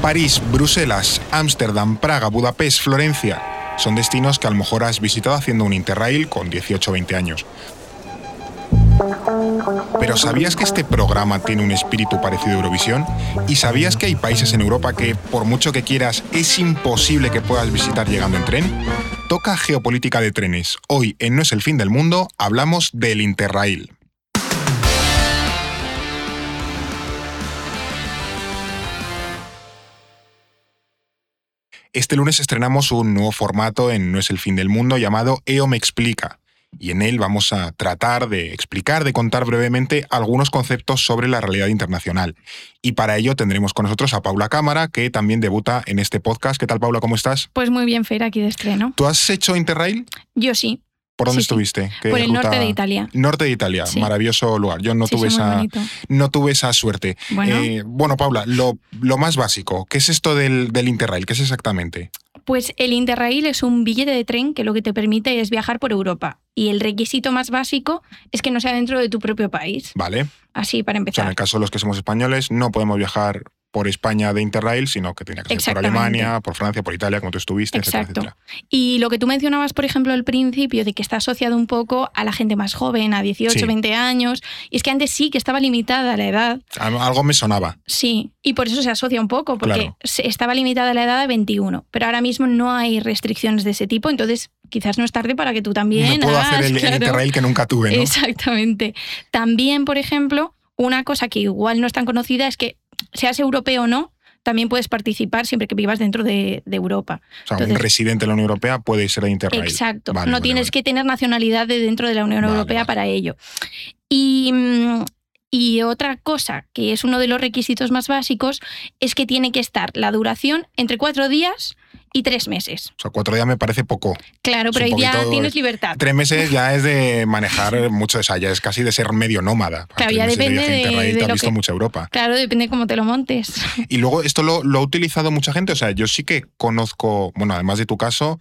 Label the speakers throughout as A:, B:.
A: París, Bruselas, Ámsterdam, Praga, Budapest, Florencia. Son destinos que a lo mejor has visitado haciendo un Interrail con 18 o 20 años. Pero ¿sabías que este programa tiene un espíritu parecido a Eurovisión? ¿Y sabías que hay países en Europa que, por mucho que quieras, es imposible que puedas visitar llegando en tren? Toca geopolítica de trenes. Hoy, en No es el fin del mundo, hablamos del Interrail. Este lunes estrenamos un nuevo formato en No es el fin del mundo llamado EO me explica. Y en él vamos a tratar de explicar, de contar brevemente algunos conceptos sobre la realidad internacional. Y para ello tendremos con nosotros a Paula Cámara, que también debuta en este podcast. ¿Qué tal, Paula? ¿Cómo estás?
B: Pues muy bien, Fer, aquí de estreno.
A: ¿Tú has hecho Interrail?
B: Yo sí.
A: ¿Por dónde
B: Sí,
A: estuviste? ¿Qué
B: Por el
A: ruta?
B: norte de Italia.
A: Norte de Italia,
B: Sí.
A: maravilloso lugar. Yo no
B: Sí,
A: tuve esa,
B: bonito.
A: no tuve esa suerte.
B: Bueno.
A: Eh, bueno, Paula, lo, lo más básico, ¿qué es esto del, del Interrail? ¿Qué es exactamente?
B: Pues el Interrail es un billete de tren que lo que te permite es viajar por Europa. Y el requisito más básico es que no sea dentro de tu propio país.
A: Vale.
B: Así, para
A: O sea, en
B: empezar.
A: el caso de los que somos españoles, no podemos viajar por España de Interrail, sino que tenía que ser por. Alemania, por Francia, por Italia, como tú estuviste, etcétera,
B: Exacto.
A: etcétera.
B: Y lo que tú mencionabas, por ejemplo, al principio, de que está asociado un poco a la gente más joven, a 18,
A: Sí.
B: 20 años. Y es que antes sí que estaba limitada la edad.
A: Al- Algo me sonaba.
B: Sí, y por eso se asocia un poco, porque
A: Claro.
B: estaba limitada la edad a 21, pero ahora mismo no hay restricciones de ese tipo, entonces quizás no es tarde para que tú también
A: no puedo
B: hagas,
A: hacer el, el. Interrail que nunca tuve, ¿no?
B: Exactamente. También, por ejemplo, una cosa que igual no es tan conocida es que seas europeo o no, también puedes participar siempre que vivas dentro de, de Europa.
A: O sea, un residente de la Unión Europea puede ser de Interrail.
B: Exacto.
A: Vale,
B: no
A: vale,
B: tienes
A: vale.
B: que tener nacionalidad de dentro de la Unión Europea para ello. Y, mm, y otra cosa, que es uno de los requisitos más básicos, es que tiene que estar la duración entre cuatro días y tres meses.
A: O sea, cuatro días me parece poco.
B: Claro,
A: Es
B: pero ahí ya tienes libertad.
A: Tres meses ya es de manejar mucho, o sea, ya es casi de ser medio nómada.
B: Claro, ya depende de- de lo
A: visto
B: que-
A: mucha Europa.
B: Claro, depende cómo te lo montes.
A: Y luego esto lo, lo ha utilizado mucha gente. O sea, yo sí que conozco, bueno, además de tu caso,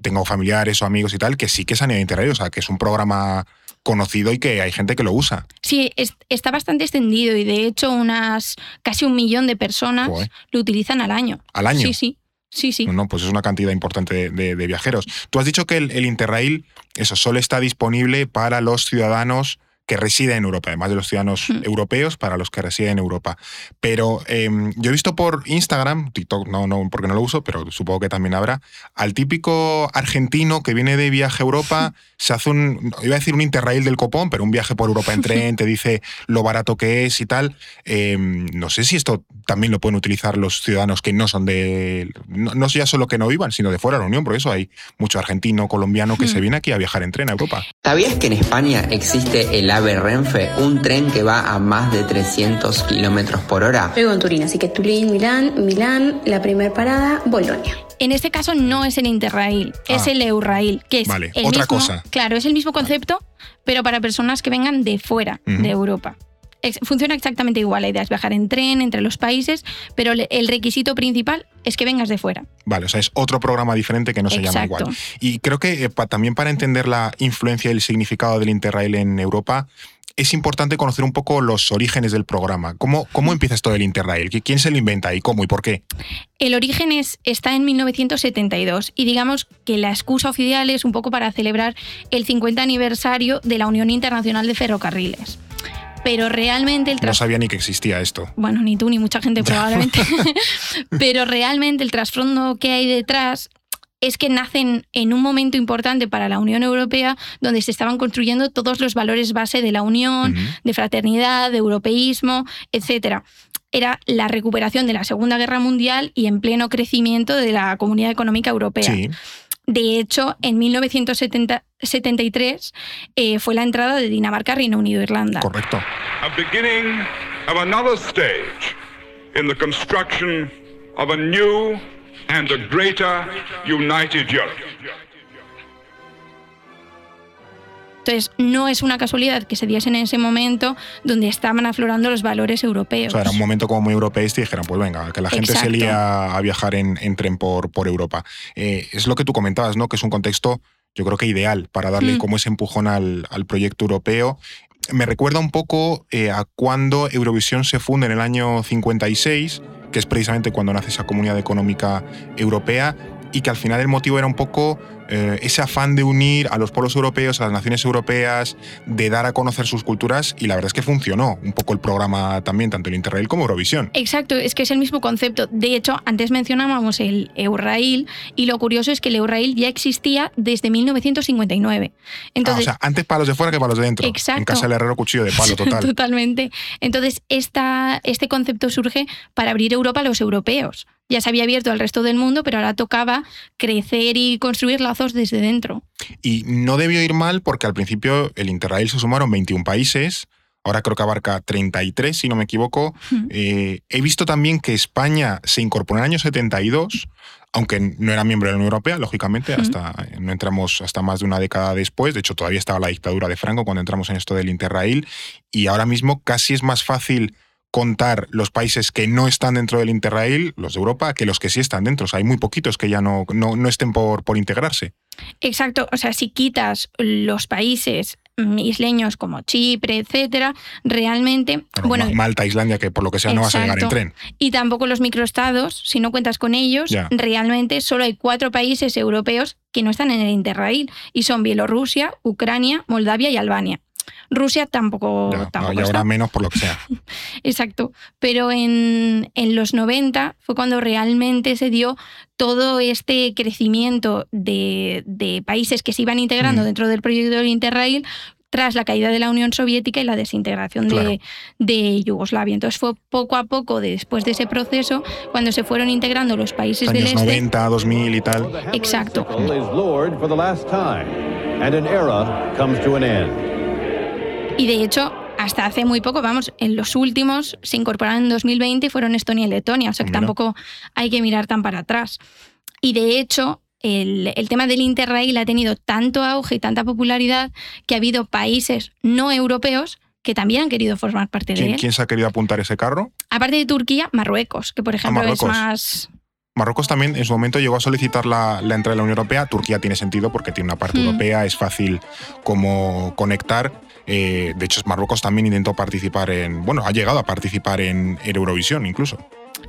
A: tengo familiares o amigos y tal que sí que se han ido a Interrail. O sea, que es un programa conocido y que hay gente que lo usa.
B: Sí, es- está bastante extendido y de hecho unas casi un millón de personas
A: Joder.
B: lo utilizan al año.
A: Al año.
B: Sí, sí. Sí, sí.
A: No, pues es una cantidad importante de, de- de viajeros. Tú has dicho que el, el Interrail, eso, solo está disponible para los ciudadanos que residen en Europa, además de los ciudadanos
B: Mm.
A: europeos, para los que residen en Europa. Pero eh, yo he visto por Instagram, TikTok no, no, porque no lo uso, pero supongo que también habrá, al típico argentino que viene de viaje a Europa, se hace un, iba a decir un Interrail del copón, pero un viaje por Europa en tren, te dice lo barato que es y tal. Eh, no sé si esto también lo pueden utilizar los ciudadanos que no son de. No, no ya solo que no vivan, sino de fuera de la Unión, por eso hay mucho argentino, colombiano que se viene aquí a viajar en tren a Europa.
C: ¿Sabías que en España existe el AVE Renfe, un tren que va a más de 300 kilómetros por hora?
D: Vivo en Turín, así que Turín, Milán, Milán, la primera parada, Bolonia.
B: En este caso no es el Interrail, es
A: Ah.
B: el Eurail, que es
A: Vale,
B: el
A: otra
B: mismo-
A: cosa.
B: Claro, es el mismo concepto, pero para personas que vengan de fuera de Europa. Ex- Funciona exactamente igual, la idea es viajar en tren entre los países, pero le- el requisito principal es que vengas de fuera.
A: Vale, o sea, es otro programa diferente que no se llama igual. Y creo que eh, pa- también para entender la influencia y el significado del Interrail en Europa, es importante conocer un poco los orígenes del programa. ¿Cómo, cómo empieza esto del Interrail? ¿Qui- ¿Quién se lo inventa y cómo y por qué?
B: El origen es, está en 1972 y digamos que la excusa oficial es un poco para celebrar el 50 aniversario de la Unión Internacional de Ferrocarriles. Pero realmente el
A: No sabía ni que existía esto.
B: bueno, ni tú ni mucha gente probablemente, pero realmente el trasfondo que hay detrás es que nacen en un momento importante para la Unión Europea donde se estaban construyendo todos los valores base de la Unión, de fraternidad, de europeísmo, etc. Era la recuperación de la Segunda Guerra Mundial y en pleno crecimiento de la Comunidad Económica Europea.
A: Sí,
B: De hecho, en 1973 eh, fue la entrada de Dinamarca, Reino Unido e Irlanda.
A: correcto.
E: a beginning of another stage in the construction of a new and a greater united Europe.
B: Entonces, no es una casualidad que se diese en ese momento donde estaban aflorando los valores
A: O
B: europeos.
A: sea, era un momento como muy europeísta y dijeron, pues venga, que la gente se
B: Exacto.
A: lía a viajar en, en tren por, por Europa. Eh, es lo que tú comentabas, ¿no? Que es un contexto, yo creo que ideal para darle
B: Mm.
A: como ese empujón al, al proyecto europeo. Me recuerda un poco eh, a cuando Eurovisión se funda en el año 56, que es precisamente cuando nace esa comunidad económica europea y que al final el motivo era un poco eh, ese afán de unir a los pueblos europeos, a las naciones europeas, de dar a conocer sus culturas y la verdad es que funcionó un poco el programa también, tanto el Interrail como Eurovisión.
B: Exacto, es que es el mismo concepto. De hecho, antes mencionábamos el Eurail y lo curioso es que el Eurail ya existía desde 1959. Entonces,
A: ah, o sea, antes palos de fuera que palos de dentro.
B: Exacto.
A: En casa del herrero cuchillo de palo total.
B: Totalmente. Entonces, esta, este concepto surge para abrir Europa a los europeos ya se había abierto al resto del mundo, pero ahora tocaba crecer y construir lazos desde dentro.
A: Y no debió ir mal porque al principio el Interrail se sumaron 21 países, ahora creo que abarca 33, si no me equivoco. Eh, he visto también que España se incorporó en el año 72, aunque no era miembro de la Unión Europea, lógicamente, hasta no entramos hasta más de una década después. De hecho, todavía estaba la dictadura de Franco cuando entramos en esto del Interrail. Y ahora mismo casi es más fácil contar los países que no están dentro del Interrail, los de Europa, que los que sí están dentro. O sea, hay muy poquitos que ya no, no, estén por, por integrarse.
B: Exacto. O sea, si quitas los países mm, isleños como Chipre, etcétera, realmente. Bueno,
A: Malta, Islandia, que por lo que sea no vas a llegar en tren.
B: Y tampoco los microestados, si no cuentas con ellos, realmente solo hay cuatro países europeos que no están en el Interrail y son Bielorrusia, Ucrania, Moldavia y Albania. Rusia tampoco, tampoco
A: y ahora menos por lo que sea.
B: Exacto. Pero en, los 90 fue cuando realmente se dio todo este crecimiento de, países que se iban integrando mm. dentro del proyecto del Interrail tras la caída de la Unión Soviética y la desintegración de, Yugoslavia. Entonces fue poco a poco, después de ese proceso, cuando se fueron integrando los países
A: del
B: este.
A: 90, 2000 y tal.
B: Exacto. Y de hecho, hasta hace muy poco, vamos, en los últimos se incorporaron en 2020 y fueron Estonia y Letonia, o sea que tampoco hay que mirar tan para atrás. Y de hecho, el, tema del Interrail ha tenido tanto auge y tanta popularidad que ha habido países no europeos que también han querido formar parte de él.
A: ¿Quién se ha querido apuntar ese carro?
B: Aparte de Turquía, Marruecos, que por ejemplo es más
A: Marruecos también en su momento llegó a solicitar la, entrada en la Unión Europea. Turquía tiene sentido porque tiene una parte hmm. europea, es fácil como conectar. Eh, de hecho, Marruecos también intentó participar en, bueno, ha llegado a participar en Eurovisión incluso.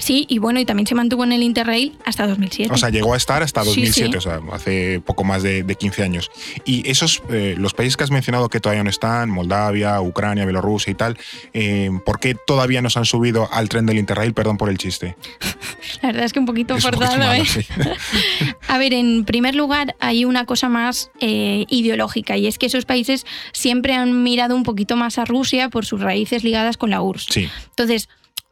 B: Sí, y bueno, y también se mantuvo en el Interrail hasta 2007.
A: O sea, llegó a estar hasta 2007, o sea, hace poco más de, 15 años. Y esos, eh, los países que has mencionado que todavía no están, Moldavia, Ucrania, Bielorrusia y tal, eh, ¿por qué todavía no se han subido al tren del Interrail? Perdón por el chiste.
B: La verdad es que un poquito forzado, ¿eh? a ver, en primer lugar, hay una cosa más eh, ideológica, y es que esos países siempre han mirado un poquito más a Rusia por sus raíces ligadas con la URSS.
A: Sí.
B: Entonces,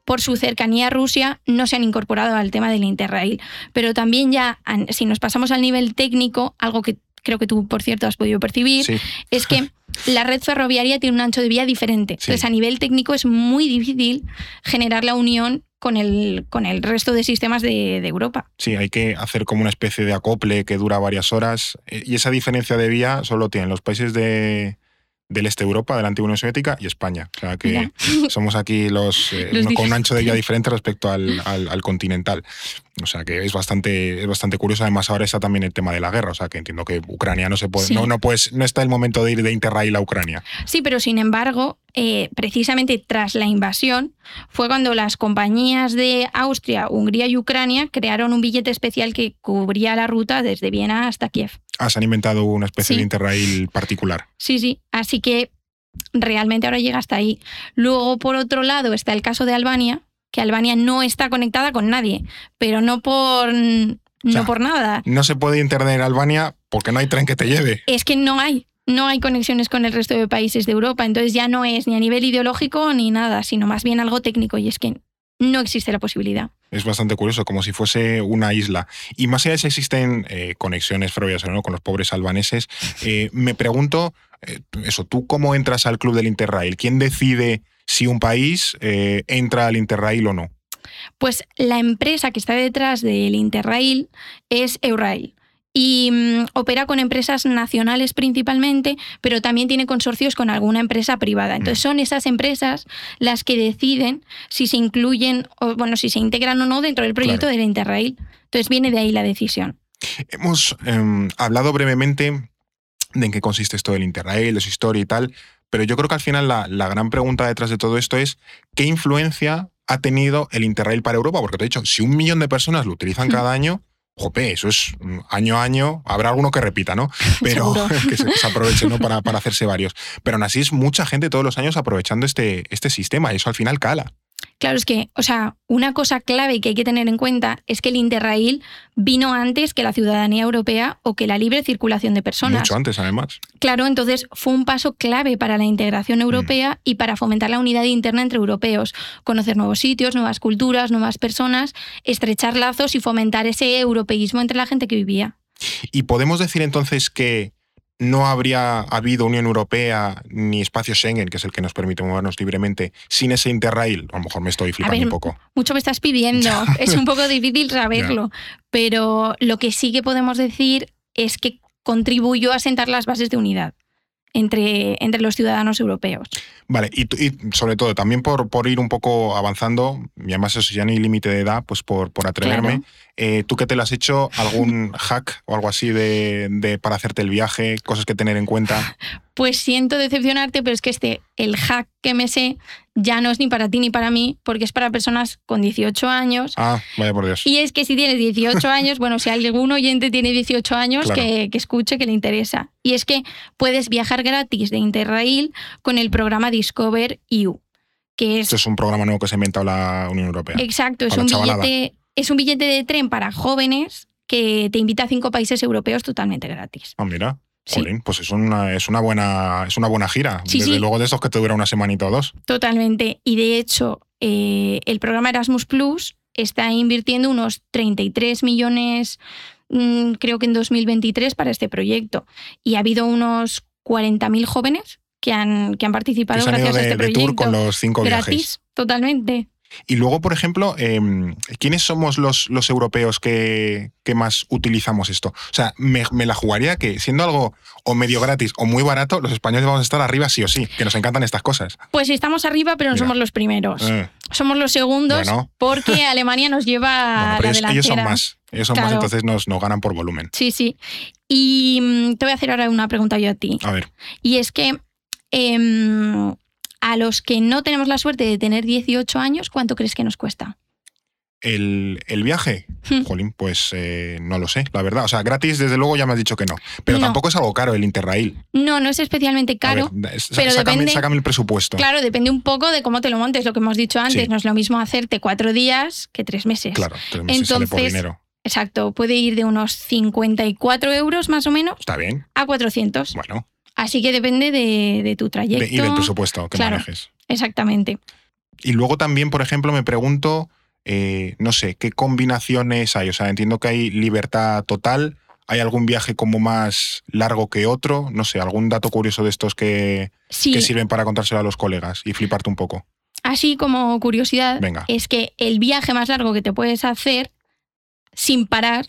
B: por su cercanía a Rusia, no se han incorporado al tema del Interrail. Pero también ya, si nos pasamos al nivel técnico, algo que creo que tú, por cierto, has podido percibir, es que la red ferroviaria tiene un ancho de vía diferente. Entonces, a nivel técnico es muy difícil generar la unión con el, con el resto de sistemas de, de, Europa.
A: Sí, hay que hacer como una especie de acople que dura varias horas. Eh, y esa diferencia de vía solo tienen los países de, del este de Europa, de la antigua Unión Soviética y España. O sea que somos aquí los, eh, con un ancho de vía diferente respecto al, al, continental. O sea que es bastante, es bastante curioso. Además, ahora está también el tema de la guerra. O sea que entiendo que Ucrania no se puede. No, no, pues, no está el momento de ir de Interrail a Ucrania.
B: Sí, pero sin embargo, eh, precisamente tras la invasión, fue cuando las compañías de Austria, Hungría y Ucrania crearon un billete especial que cubría la ruta desde Viena hasta Kiev.
A: Ah, se han inventado una especie de Interrail particular.
B: Sí, sí. Así que realmente ahora llega hasta ahí. Luego, por otro lado, está el caso de Albania, que Albania no está conectada con nadie, pero no por, no por nada.
A: No se puede internet en Albania porque no hay tren que te lleve.
B: Es que no hay. No hay conexiones con el resto de países de Europa, entonces ya no es ni a nivel ideológico ni nada, sino más bien algo técnico y es que no existe la posibilidad.
A: Es bastante curioso, como si fuese una isla. Y más allá de si existen eh, conexiones ferroviarias ¿no? con los pobres albaneses, eh, me pregunto, eh, eso, ¿tú cómo entras al club del Interrail? ¿Quién decide si un país entra al Interrail o no?
B: Pues la empresa que está detrás del Interrail es Eurail y mm, opera con empresas nacionales principalmente, pero también tiene consorcios con alguna empresa privada. Entonces son esas empresas las que deciden si se incluyen o bueno, si se integran o no dentro del proyecto del Interrail. Entonces viene de ahí la decisión.
A: Hemos em, hablado brevemente de en qué consiste esto del Interrail, de su historia y tal, pero yo creo que al final la, la gran pregunta detrás de todo esto es qué influencia ha tenido el Interrail para Europa? Porque te he dicho, si un millón de personas lo utilizan cada año, jope, eso es mm, año a año, habrá alguno que repita, ¿no? Pero que se, se aproveche, ¿no? Para, para hacerse varios. Pero aún así es mucha gente todos los años aprovechando este, este sistema y eso al final cala.
B: Claro, es que, o sea, una cosa clave que hay que tener en cuenta es que el Interrail vino antes que la ciudadanía europea o que la libre circulación de personas.
A: Mucho antes, además.
B: Claro, entonces fue un paso clave para la integración europea y para fomentar la unidad interna entre europeos, conocer nuevos sitios, nuevas culturas, nuevas personas, estrechar lazos y fomentar ese europeísmo entre la gente que vivía.
A: Y podemos decir entonces que no habría habido Unión Europea ni espacio Schengen, que es el que nos permite movernos libremente, sin ese Interrail. A lo mejor me estoy
B: A
A: flipando
B: ver,
A: un poco.
B: mucho me estás pidiendo, es un poco difícil saberlo, pero lo que sí que podemos decir es que contribuyó a sentar las bases de unidad entre, entre los ciudadanos europeos.
A: Vale, y, y sobre todo, también por, por ir un poco avanzando, y además eso ya no hay límite de edad, pues por, por atreverme,
B: Claro.
A: eh, ¿tú qué te lo has hecho? ¿Algún hack o algo así de, de para hacerte el viaje? ¿Cosas que tener en cuenta?
B: Pues siento decepcionarte, pero es que este, el hack que me sé, ya no es ni para ti ni para mí, porque es para personas con 18 años.
A: Ah, vaya por Dios.
B: Y es que si tienes 18 años, bueno, si algún oyente tiene 18 años,
A: Claro.
B: que, que escuche, que le interesa. Y es que puedes viajar gratis de Interrail con el programa Discover EU, que es
A: Esto es un programa nuevo que se ha inventado la Unión Europea.
B: Exacto, es un, billete, es un billete de tren para jóvenes que te invita a cinco países europeos totalmente gratis.
A: Ah, mira.
B: Sí.
A: Jolín, pues es una, es una buena, es una buena gira.
B: Sí,
A: Desde
B: sí.
A: luego de esos que te dura una semanita o dos.
B: Totalmente. Y de hecho, eh, el programa Erasmus Plus está invirtiendo unos 33 millones, mm, creo que en 2023, para este proyecto. Y ha habido unos 40.000 jóvenes que han, que han participado gracias a
A: de,
B: este
A: de
B: proyecto.
A: tour con los cinco viajes.
B: Gratis, totalmente.
A: Y luego, por ejemplo, eh, ¿quiénes somos los, los europeos que, que más utilizamos esto? O sea, me, me la jugaría que siendo algo o medio gratis o muy barato, los españoles vamos a estar arriba sí o sí, que nos encantan estas cosas.
B: Pues estamos arriba, pero no
A: Mira.
B: somos los primeros.
A: Eh,
B: Somos los segundos
A: Bueno.
B: porque Alemania nos lleva
A: bueno,
B: a la
A: ellos, ellos son
B: delantera.
A: más. Ellos son más, entonces nos, nos ganan por volumen.
B: Sí, sí. Y mm, te voy a hacer ahora una pregunta yo a ti.
A: A ver,
B: Y es que em, a los que no tenemos la suerte de tener 18 años, ¿cuánto crees que nos cuesta?
A: el, el viaje,
B: Hmm.
A: jolín, pues eh, no lo sé, la verdad. O sea, gratis, desde luego ya me has dicho que no. Pero
B: No.
A: tampoco es algo caro el Interrail.
B: No, no es especialmente caro.
A: ver,
B: pero
A: sácame,
B: depende-
A: sácame el presupuesto.
B: Claro, depende un poco de cómo te lo montes, lo que hemos dicho antes.
A: Sí.
B: No es lo mismo hacerte cuatro días que tres meses.
A: Claro, tres meses sale por
B: Entonces,
A: dinero.
B: Exacto, puede ir de unos 54 euros más o menos
A: Está bien.
B: a 400.
A: Bueno,
B: Así que depende de, de tu
A: de-
B: trayecto.
A: y del presupuesto que
B: Claro.
A: manejes.
B: Exactamente.
A: Y luego también, por ejemplo, me pregunto, eh, no sé, ¿qué combinaciones hay? O sea, entiendo que hay libertad total. ¿Hay algún viaje como más largo que otro? No sé, algún dato curioso de estos que,
B: Sí,
A: que sirven para contárselo a los colegas y fliparte un poco.
B: así como curiosidad,
A: Venga.
B: es que el viaje más largo que te puedes hacer sin parar,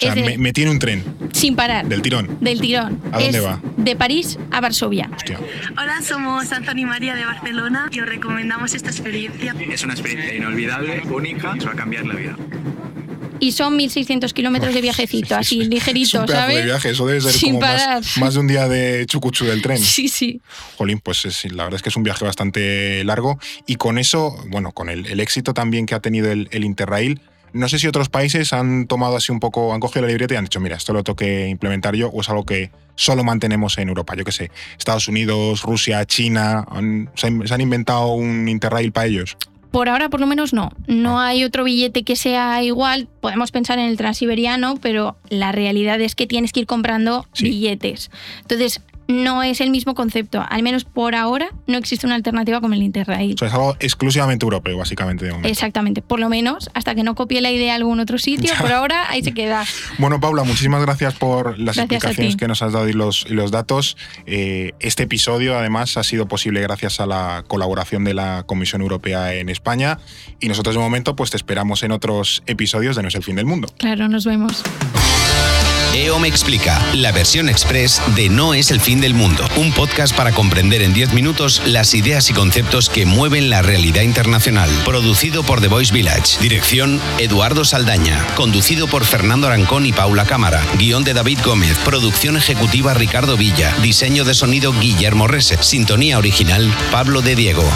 A: O sea,
B: es de-
A: me, me tiene un tren
B: sin parar,
A: del tirón.
B: del tirón.
A: ¿A dónde
B: es
A: va?
B: De París a Varsovia.
A: Hostia.
F: Hola, somos Anthony María de Barcelona y os recomendamos esta experiencia.
G: Es una experiencia inolvidable, única, os va a cambiar la vida.
B: Y son 1.600 kilómetros de viajecito, así
A: Es
B: ligerito,
A: un pedazo
B: ¿sabes?
A: de viaje, eso debe ser
B: Sin
A: como más,
B: parar.
A: más de un día de chucuchu del tren.
B: Sí, sí.
A: Jolín, pues es- la verdad es que es un viaje bastante largo y con eso, bueno, con el, el éxito también que ha tenido el, el Interrail, no sé si otros países han tomado así un poco, han cogido la libreta y han dicho, mira, esto lo tengo que implementar yo o es algo que solo mantenemos en Europa, yo qué sé, Estados Unidos, Rusia, China, han- se, han, se han inventado un Interrail para ellos.
B: Por ahora, por lo menos, no. No hay otro billete que sea igual. Podemos pensar en el transiberiano, pero la realidad es que tienes que ir comprando
A: Sí.
B: billetes. Entonces, no es el mismo concepto. Al menos por ahora no existe una alternativa como el Interrail.
A: O sea, es algo exclusivamente europeo, básicamente, de momento.
B: Exactamente. Por lo menos, hasta que no copie la idea algún otro sitio, por ahora ahí se queda.
A: Bueno, Paula, muchísimas gracias por las
B: Gracias
A: explicaciones que nos has dado y los, y los datos. Eh, este episodio, además, ha sido posible gracias a la colaboración de la Comisión Europea en España. Y nosotros, de momento, pues te esperamos en otros episodios de No es el fin del mundo.
B: Claro, nos vemos.
H: EO me explica, la versión express de No es el fin del mundo, un podcast para comprender en 10 minutos las ideas y conceptos que mueven la realidad internacional, producido por The Voice Village, dirección Eduardo Saldaña, conducido por Fernando Arancón y Paula Cámara, guion de David Gómez, producción ejecutiva Ricardo Villa, diseño de sonido Guillermo Rese, sintonía original Pablo de Diego.